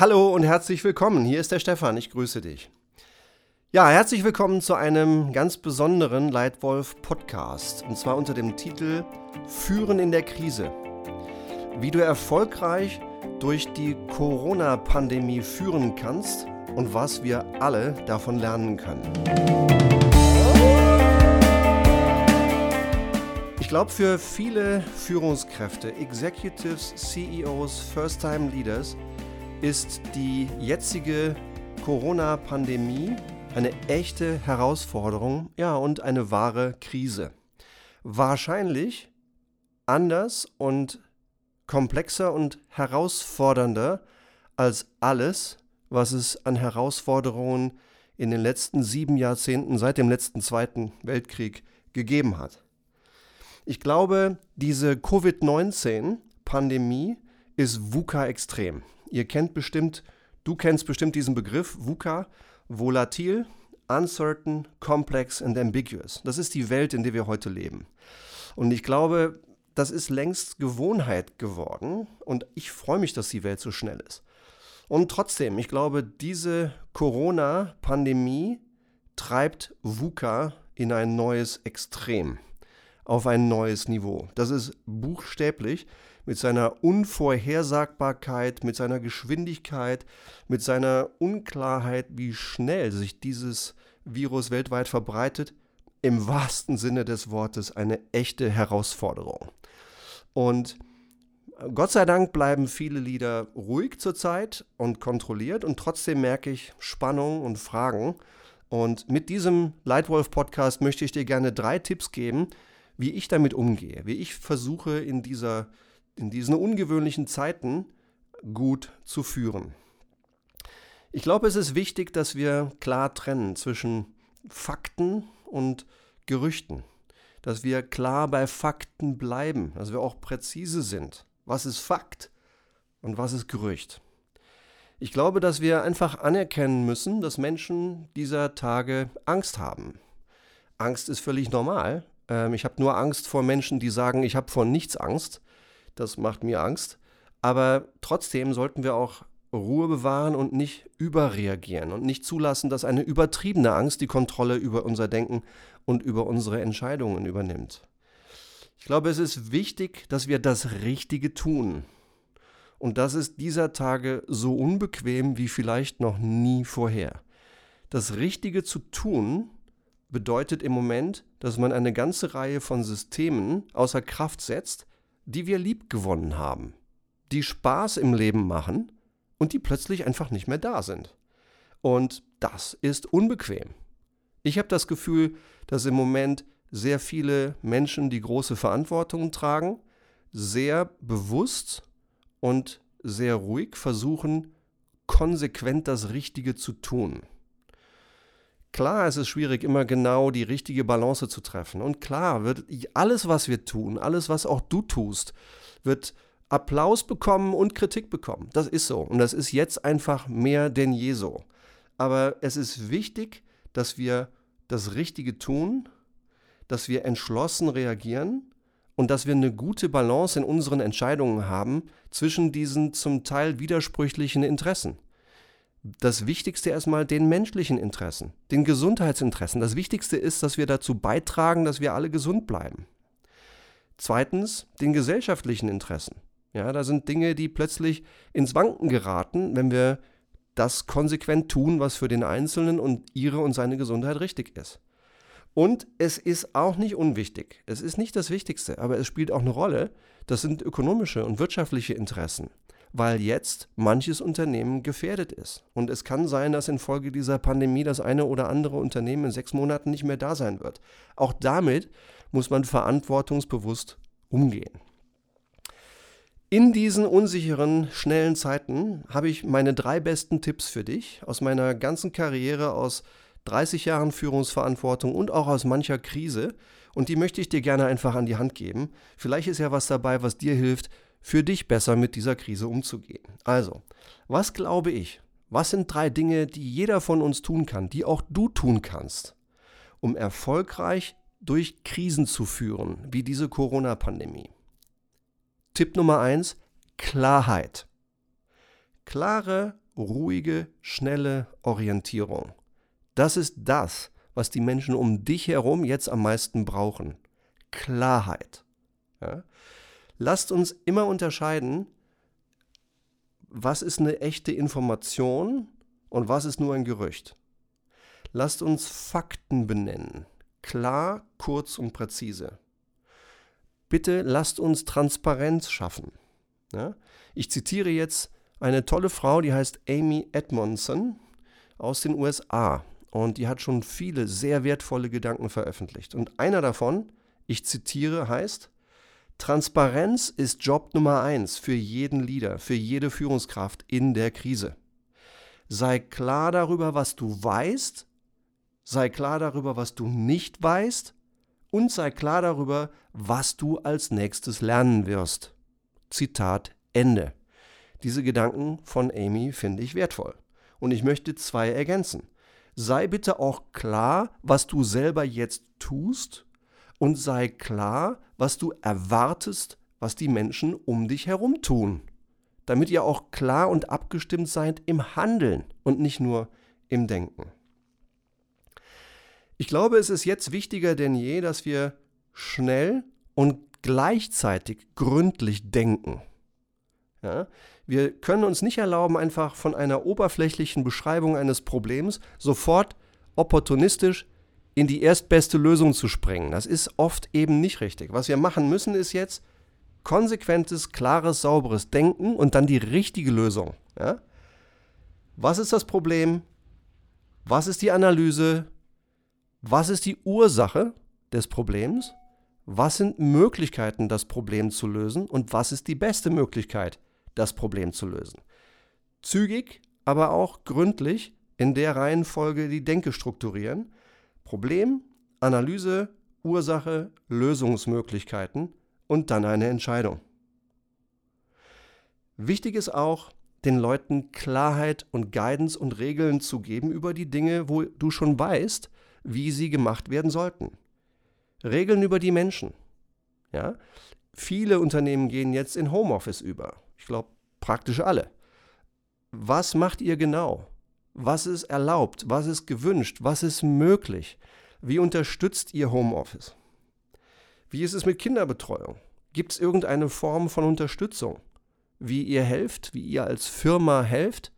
Hallo und herzlich willkommen. Hier ist der Stefan. Ich grüße dich. Ja, herzlich willkommen zu einem ganz besonderen Leitwolf Podcast. Und zwar unter dem Titel Führen in der Krise. Wie du erfolgreich durch die Corona-Pandemie führen kannst und was wir alle davon lernen können. Ich glaube, für viele Führungskräfte, Executives, CEOs, First-Time Leaders, ist die jetzige Corona-Pandemie eine echte Herausforderung, ja, und eine wahre Krise. Wahrscheinlich anders und komplexer und herausfordernder als alles, was es an Herausforderungen in den letzten sieben Jahrzehnten seit dem letzten Zweiten Weltkrieg gegeben hat. Ich glaube, diese Covid-19-Pandemie ist VUCA extrem. Ihr kennt bestimmt, du kennst bestimmt diesen Begriff VUCA, volatil, uncertain, complex and ambiguous. Das ist die Welt, in der wir heute leben. Und ich glaube, das ist längst Gewohnheit geworden und ich freue mich, dass die Welt so schnell ist. Und trotzdem, ich glaube, diese Corona-Pandemie treibt VUCA in ein neues Extrem, auf ein neues Niveau. Das ist buchstäblich mit seiner Unvorhersagbarkeit, mit seiner Geschwindigkeit, mit seiner Unklarheit, wie schnell sich dieses Virus weltweit verbreitet, im wahrsten Sinne des Wortes eine echte Herausforderung. Und Gott sei Dank bleiben viele Lieder ruhig zurzeit und kontrolliert und trotzdem merke ich Spannung und Fragen. Und mit diesem Lightwolf-Podcast möchte ich dir gerne drei Tipps geben, wie ich damit umgehe, wie ich versuche in dieser in diesen ungewöhnlichen Zeiten gut zu führen. Ich glaube, es ist wichtig, dass wir klar trennen zwischen Fakten und Gerüchten, dass wir klar bei Fakten bleiben, dass wir auch präzise sind. Was ist Fakt und was ist Gerücht? Ich glaube, dass wir einfach anerkennen müssen, dass Menschen dieser Tage Angst haben. Angst ist völlig normal. Ähm, ich habe nur Angst vor Menschen, die sagen, ich habe vor nichts Angst. Das macht mir Angst. Aber trotzdem sollten wir auch Ruhe bewahren und nicht überreagieren und nicht zulassen, dass eine übertriebene Angst die Kontrolle über unser Denken und über unsere Entscheidungen übernimmt. Ich glaube, es ist wichtig, dass wir das Richtige tun. Und das ist dieser Tage so unbequem wie vielleicht noch nie vorher. Das Richtige zu tun bedeutet im Moment, dass man eine ganze Reihe von Systemen außer Kraft setzt, die wir lieb gewonnen haben, die Spaß im Leben machen und die plötzlich einfach nicht mehr da sind. Und das ist unbequem. Ich habe das Gefühl, dass im Moment sehr viele Menschen, die große Verantwortung tragen, sehr bewusst und sehr ruhig versuchen, konsequent das Richtige zu tun. Klar, es ist schwierig, immer genau die richtige Balance zu treffen. Und klar, wird alles, was wir tun, alles, was auch du tust, wird Applaus bekommen und Kritik bekommen. Das ist so. Und das ist jetzt einfach mehr denn je so. Aber es ist wichtig, dass wir das Richtige tun, dass wir entschlossen reagieren und dass wir eine gute Balance in unseren Entscheidungen haben zwischen diesen zum Teil widersprüchlichen Interessen das Wichtigste erstmal den menschlichen Interessen, den Gesundheitsinteressen. Das Wichtigste ist, dass wir dazu beitragen, dass wir alle gesund bleiben. Zweitens den gesellschaftlichen Interessen. Ja, da sind Dinge, die plötzlich ins Wanken geraten, wenn wir das konsequent tun, was für den Einzelnen und ihre und seine Gesundheit richtig ist. Und es ist auch nicht unwichtig. Es ist nicht das Wichtigste, aber es spielt auch eine Rolle. Das sind ökonomische und wirtschaftliche Interessen weil jetzt manches Unternehmen gefährdet ist. Und es kann sein, dass infolge dieser Pandemie das eine oder andere Unternehmen in sechs Monaten nicht mehr da sein wird. Auch damit muss man verantwortungsbewusst umgehen. In diesen unsicheren, schnellen Zeiten habe ich meine drei besten Tipps für dich aus meiner ganzen Karriere, aus 30 Jahren Führungsverantwortung und auch aus mancher Krise. Und die möchte ich dir gerne einfach an die Hand geben. Vielleicht ist ja was dabei, was dir hilft, für dich besser mit dieser Krise umzugehen. Also, was glaube ich? Was sind drei Dinge, die jeder von uns tun kann, die auch du tun kannst, um erfolgreich durch Krisen zu führen, wie diese Corona-Pandemie? Tipp Nummer eins, Klarheit. Klare, ruhige, schnelle Orientierung. Das ist das, was die Menschen um dich herum jetzt am meisten brauchen. Klarheit. Ja? Lasst uns immer unterscheiden, was ist eine echte Information und was ist nur ein Gerücht. Lasst uns Fakten benennen. Klar, kurz und präzise. Bitte lasst uns Transparenz schaffen. Ja? Ich zitiere jetzt eine tolle Frau, die heißt Amy Edmondson aus den USA. Und die hat schon viele sehr wertvolle Gedanken veröffentlicht. Und einer davon, ich zitiere, heißt, Transparenz ist Job Nummer eins für jeden Leader, für jede Führungskraft in der Krise. Sei klar darüber, was du weißt, sei klar darüber, was du nicht weißt und sei klar darüber, was du als nächstes lernen wirst. Zitat Ende. Diese Gedanken von Amy finde ich wertvoll. Und ich möchte zwei ergänzen. Sei bitte auch klar, was du selber jetzt tust und sei klar, was du erwartest, was die Menschen um dich herum tun, damit ihr auch klar und abgestimmt seid im Handeln und nicht nur im Denken. Ich glaube, es ist jetzt wichtiger denn je, dass wir schnell und gleichzeitig gründlich denken. Ja? Wir können uns nicht erlauben, einfach von einer oberflächlichen Beschreibung eines Problems sofort opportunistisch in die erstbeste Lösung zu springen. Das ist oft eben nicht richtig. Was wir machen müssen, ist jetzt konsequentes, klares, sauberes Denken und dann die richtige Lösung. Ja? Was ist das Problem? Was ist die Analyse? Was ist die Ursache des Problems? Was sind Möglichkeiten, das Problem zu lösen? Und was ist die beste Möglichkeit, das Problem zu lösen? Zügig, aber auch gründlich in der Reihenfolge die Denke strukturieren Problem, Analyse, Ursache, Lösungsmöglichkeiten und dann eine Entscheidung. Wichtig ist auch, den Leuten Klarheit und Guidance und Regeln zu geben über die Dinge, wo du schon weißt, wie sie gemacht werden sollten. Regeln über die Menschen. Ja? Viele Unternehmen gehen jetzt in Homeoffice über. Ich glaube, praktisch alle. Was macht ihr genau? Was ist erlaubt? Was ist gewünscht? Was ist möglich? Wie unterstützt ihr Homeoffice? Wie ist es mit Kinderbetreuung? Gibt es irgendeine Form von Unterstützung? Wie ihr helft, wie ihr als Firma helft?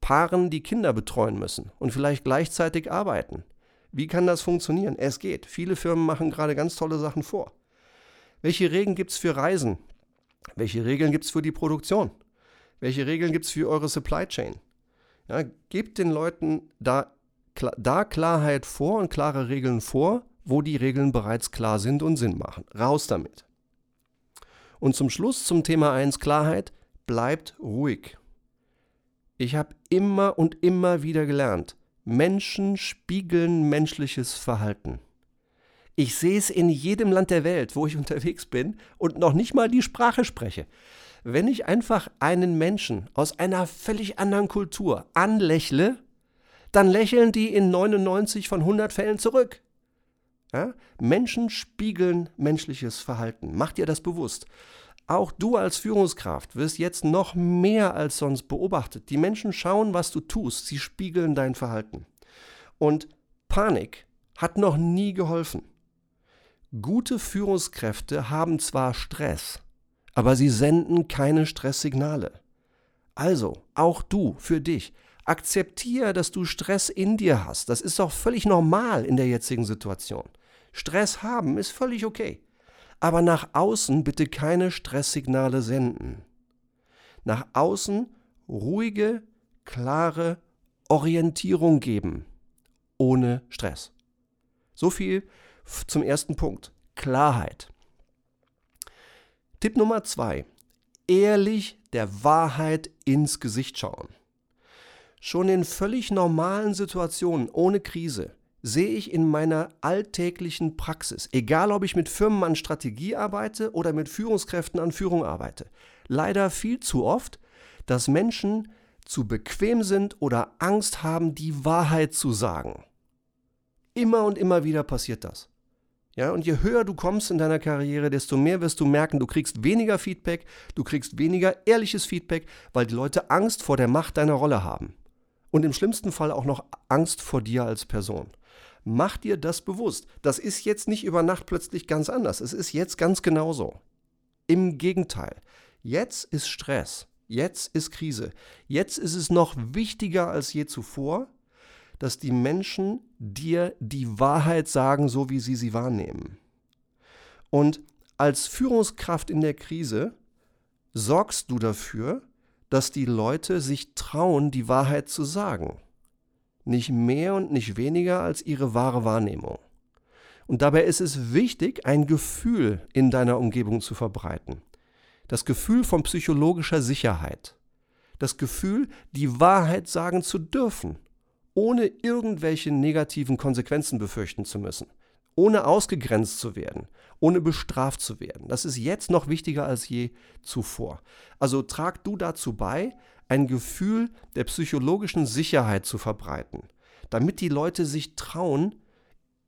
Paaren, die Kinder betreuen müssen und vielleicht gleichzeitig arbeiten. Wie kann das funktionieren? Es geht. Viele Firmen machen gerade ganz tolle Sachen vor. Welche Regeln gibt es für Reisen? Welche Regeln gibt es für die Produktion? Welche Regeln gibt es für eure Supply Chain? Ja, gebt den Leuten da, da Klarheit vor und klare Regeln vor, wo die Regeln bereits klar sind und Sinn machen. Raus damit. Und zum Schluss zum Thema 1 Klarheit, bleibt ruhig. Ich habe immer und immer wieder gelernt, Menschen spiegeln menschliches Verhalten. Ich sehe es in jedem Land der Welt, wo ich unterwegs bin und noch nicht mal die Sprache spreche wenn ich einfach einen Menschen aus einer völlig anderen Kultur anlächle, dann lächeln die in 99 von 100 Fällen zurück. Ja? Menschen spiegeln menschliches Verhalten. Mach dir das bewusst. Auch du als Führungskraft wirst jetzt noch mehr als sonst beobachtet. Die Menschen schauen, was du tust. Sie spiegeln dein Verhalten. Und Panik hat noch nie geholfen. Gute Führungskräfte haben zwar Stress, aber sie senden keine Stresssignale. Also, auch du, für dich, akzeptiere, dass du Stress in dir hast. Das ist doch völlig normal in der jetzigen Situation. Stress haben ist völlig okay. Aber nach außen bitte keine Stresssignale senden. Nach außen ruhige, klare Orientierung geben, ohne Stress. So viel zum ersten Punkt. Klarheit. Tipp Nummer zwei. Ehrlich der Wahrheit ins Gesicht schauen. Schon in völlig normalen Situationen ohne Krise sehe ich in meiner alltäglichen Praxis, egal ob ich mit Firmen an Strategie arbeite oder mit Führungskräften an Führung arbeite, leider viel zu oft, dass Menschen zu bequem sind oder Angst haben, die Wahrheit zu sagen. Immer und immer wieder passiert das. Ja, und je höher du kommst in deiner Karriere, desto mehr wirst du merken, du kriegst weniger Feedback, du kriegst weniger ehrliches Feedback, weil die Leute Angst vor der Macht deiner Rolle haben. Und im schlimmsten Fall auch noch Angst vor dir als Person. Mach dir das bewusst. Das ist jetzt nicht über Nacht plötzlich ganz anders. Es ist jetzt ganz genauso. Im Gegenteil. Jetzt ist Stress. Jetzt ist Krise. Jetzt ist es noch wichtiger als je zuvor, dass die Menschen dir die Wahrheit sagen, so wie sie sie wahrnehmen. Und als Führungskraft in der Krise sorgst du dafür, dass die Leute sich trauen, die Wahrheit zu sagen. Nicht mehr und nicht weniger als ihre wahre Wahrnehmung. Und dabei ist es wichtig, ein Gefühl in deiner Umgebung zu verbreiten. Das Gefühl von psychologischer Sicherheit. Das Gefühl, die Wahrheit sagen zu dürfen ohne irgendwelche negativen Konsequenzen befürchten zu müssen, ohne ausgegrenzt zu werden, ohne bestraft zu werden. Das ist jetzt noch wichtiger als je zuvor. Also trag du dazu bei, ein Gefühl der psychologischen Sicherheit zu verbreiten, damit die Leute sich trauen,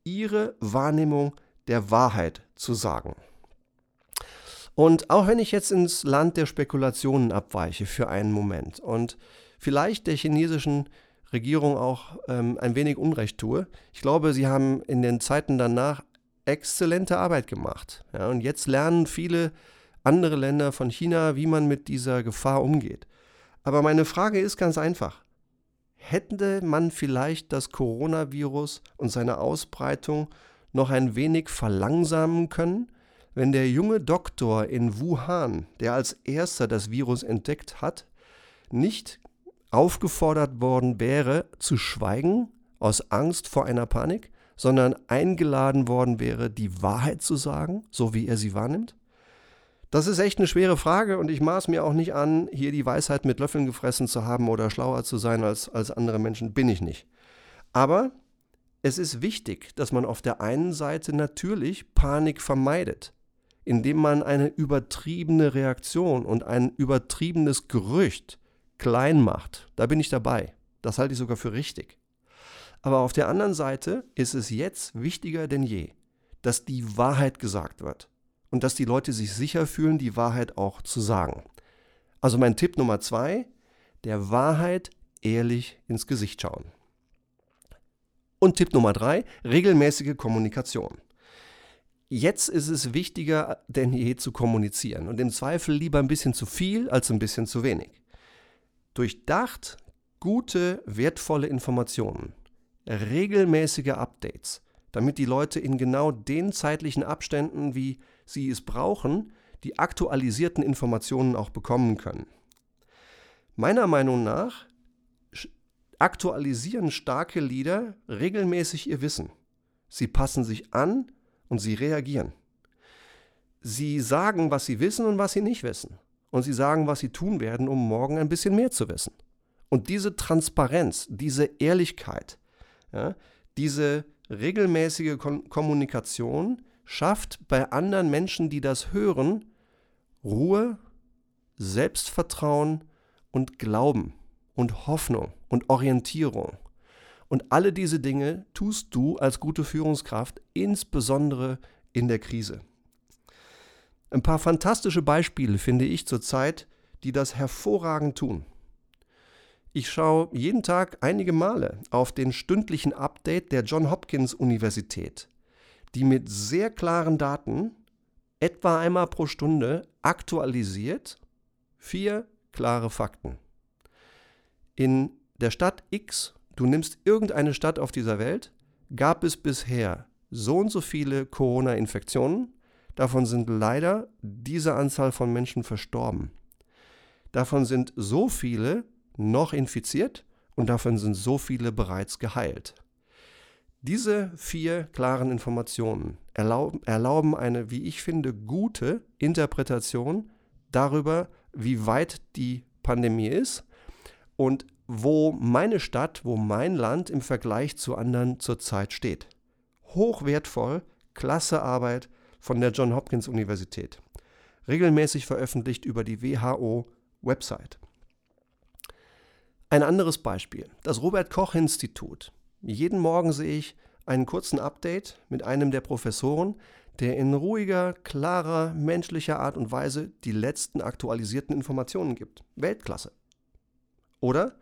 ihre Wahrnehmung der Wahrheit zu sagen. Und auch wenn ich jetzt ins Land der Spekulationen abweiche für einen Moment und vielleicht der chinesischen Regierung auch ähm, ein wenig Unrecht tue. Ich glaube, sie haben in den Zeiten danach exzellente Arbeit gemacht. Ja, und jetzt lernen viele andere Länder von China, wie man mit dieser Gefahr umgeht. Aber meine Frage ist ganz einfach. Hätte man vielleicht das Coronavirus und seine Ausbreitung noch ein wenig verlangsamen können, wenn der junge Doktor in Wuhan, der als erster das Virus entdeckt hat, nicht aufgefordert worden wäre, zu schweigen aus Angst vor einer Panik, sondern eingeladen worden wäre, die Wahrheit zu sagen, so wie er sie wahrnimmt? Das ist echt eine schwere Frage und ich maß mir auch nicht an, hier die Weisheit mit Löffeln gefressen zu haben oder schlauer zu sein als, als andere Menschen. Bin ich nicht. Aber es ist wichtig, dass man auf der einen Seite natürlich Panik vermeidet, indem man eine übertriebene Reaktion und ein übertriebenes Gerücht klein macht, da bin ich dabei. Das halte ich sogar für richtig. Aber auf der anderen Seite ist es jetzt wichtiger denn je, dass die Wahrheit gesagt wird und dass die Leute sich sicher fühlen, die Wahrheit auch zu sagen. Also mein Tipp Nummer zwei, der Wahrheit ehrlich ins Gesicht schauen. Und Tipp Nummer drei, regelmäßige Kommunikation. Jetzt ist es wichtiger denn je zu kommunizieren und im Zweifel lieber ein bisschen zu viel als ein bisschen zu wenig. Durchdacht gute, wertvolle Informationen, regelmäßige Updates, damit die Leute in genau den zeitlichen Abständen, wie sie es brauchen, die aktualisierten Informationen auch bekommen können. Meiner Meinung nach aktualisieren starke Leader regelmäßig ihr Wissen. Sie passen sich an und sie reagieren. Sie sagen, was sie wissen und was sie nicht wissen und sie sagen, was sie tun werden, um morgen ein bisschen mehr zu wissen. Und diese Transparenz, diese Ehrlichkeit, ja, diese regelmäßige Kon Kommunikation schafft bei anderen Menschen, die das hören, Ruhe, Selbstvertrauen und Glauben und Hoffnung und Orientierung. Und alle diese Dinge tust du als gute Führungskraft, insbesondere in der Krise. Ein paar fantastische Beispiele finde ich zurzeit, die das hervorragend tun. Ich schaue jeden Tag einige Male auf den stündlichen Update der John Hopkins Universität, die mit sehr klaren Daten etwa einmal pro Stunde aktualisiert vier klare Fakten. In der Stadt X, du nimmst irgendeine Stadt auf dieser Welt, gab es bisher so und so viele Corona-Infektionen, Davon sind leider diese Anzahl von Menschen verstorben. Davon sind so viele noch infiziert und davon sind so viele bereits geheilt. Diese vier klaren Informationen erlauben, erlauben eine, wie ich finde, gute Interpretation darüber, wie weit die Pandemie ist und wo meine Stadt, wo mein Land im Vergleich zu anderen zurzeit steht. Hochwertvoll, klasse Arbeit, von der John Hopkins Universität, regelmäßig veröffentlicht über die WHO-Website. Ein anderes Beispiel, das Robert Koch Institut. Jeden Morgen sehe ich einen kurzen Update mit einem der Professoren, der in ruhiger, klarer, menschlicher Art und Weise die letzten aktualisierten Informationen gibt. Weltklasse. Oder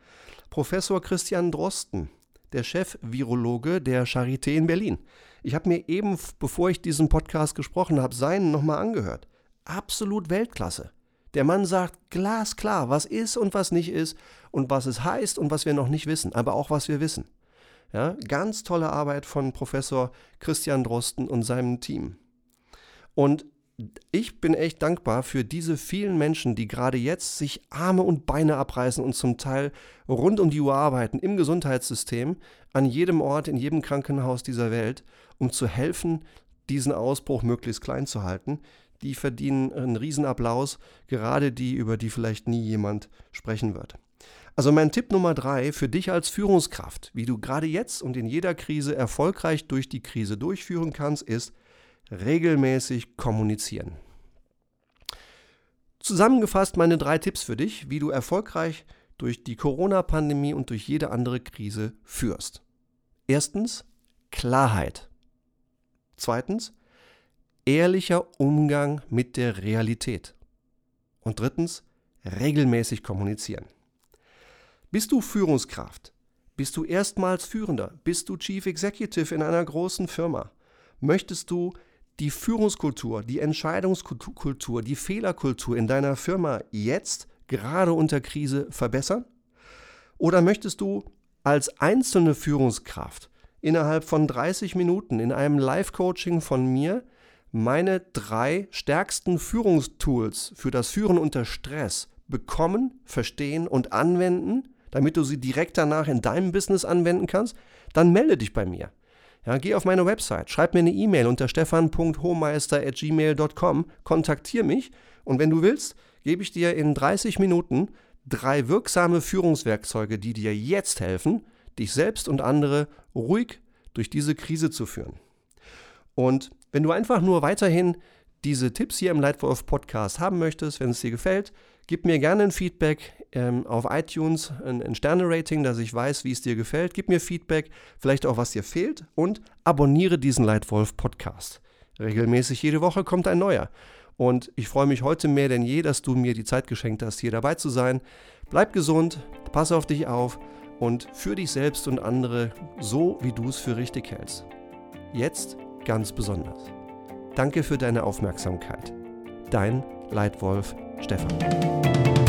Professor Christian Drosten, der Chef-Virologe der Charité in Berlin. Ich habe mir eben, bevor ich diesen Podcast gesprochen habe, seinen nochmal angehört. Absolut Weltklasse. Der Mann sagt glasklar, was ist und was nicht ist und was es heißt und was wir noch nicht wissen, aber auch was wir wissen. Ja, ganz tolle Arbeit von Professor Christian Drosten und seinem Team. Und ich bin echt dankbar für diese vielen Menschen, die gerade jetzt sich Arme und Beine abreißen und zum Teil rund um die Uhr arbeiten im Gesundheitssystem, an jedem Ort, in jedem Krankenhaus dieser Welt, um zu helfen, diesen Ausbruch möglichst klein zu halten. Die verdienen einen Riesenapplaus, gerade die, über die vielleicht nie jemand sprechen wird. Also mein Tipp Nummer drei für dich als Führungskraft, wie du gerade jetzt und in jeder Krise erfolgreich durch die Krise durchführen kannst, ist regelmäßig kommunizieren. Zusammengefasst meine drei Tipps für dich, wie du erfolgreich durch die Corona-Pandemie und durch jede andere Krise führst. Erstens Klarheit. Zweitens ehrlicher Umgang mit der Realität. Und drittens regelmäßig kommunizieren. Bist du Führungskraft? Bist du erstmals Führender? Bist du Chief Executive in einer großen Firma? Möchtest du die Führungskultur, die Entscheidungskultur, die Fehlerkultur in deiner Firma jetzt, gerade unter Krise, verbessern? Oder möchtest du als einzelne Führungskraft innerhalb von 30 Minuten in einem Live-Coaching von mir meine drei stärksten Führungstools für das Führen unter Stress bekommen, verstehen und anwenden, damit du sie direkt danach in deinem Business anwenden kannst, dann melde dich bei mir. Ja, geh auf meine Website, schreib mir eine E-Mail unter stefan.hohmeister.gmail.com, kontaktiere mich und wenn du willst, gebe ich dir in 30 Minuten drei wirksame Führungswerkzeuge, die dir jetzt helfen, dich selbst und andere ruhig durch diese Krise zu führen. Und wenn du einfach nur weiterhin diese Tipps hier im Leitwolf Podcast haben möchtest, wenn es dir gefällt, gib mir gerne ein Feedback ähm, auf iTunes, ein, ein Sterne-Rating, dass ich weiß, wie es dir gefällt. Gib mir Feedback, vielleicht auch, was dir fehlt und abonniere diesen Leitwolf Podcast. Regelmäßig jede Woche kommt ein neuer. Und ich freue mich heute mehr denn je, dass du mir die Zeit geschenkt hast, hier dabei zu sein. Bleib gesund, pass auf dich auf und für dich selbst und andere so, wie du es für richtig hältst. Jetzt ganz besonders. Danke für deine Aufmerksamkeit. Dein Leitwolf Stefan.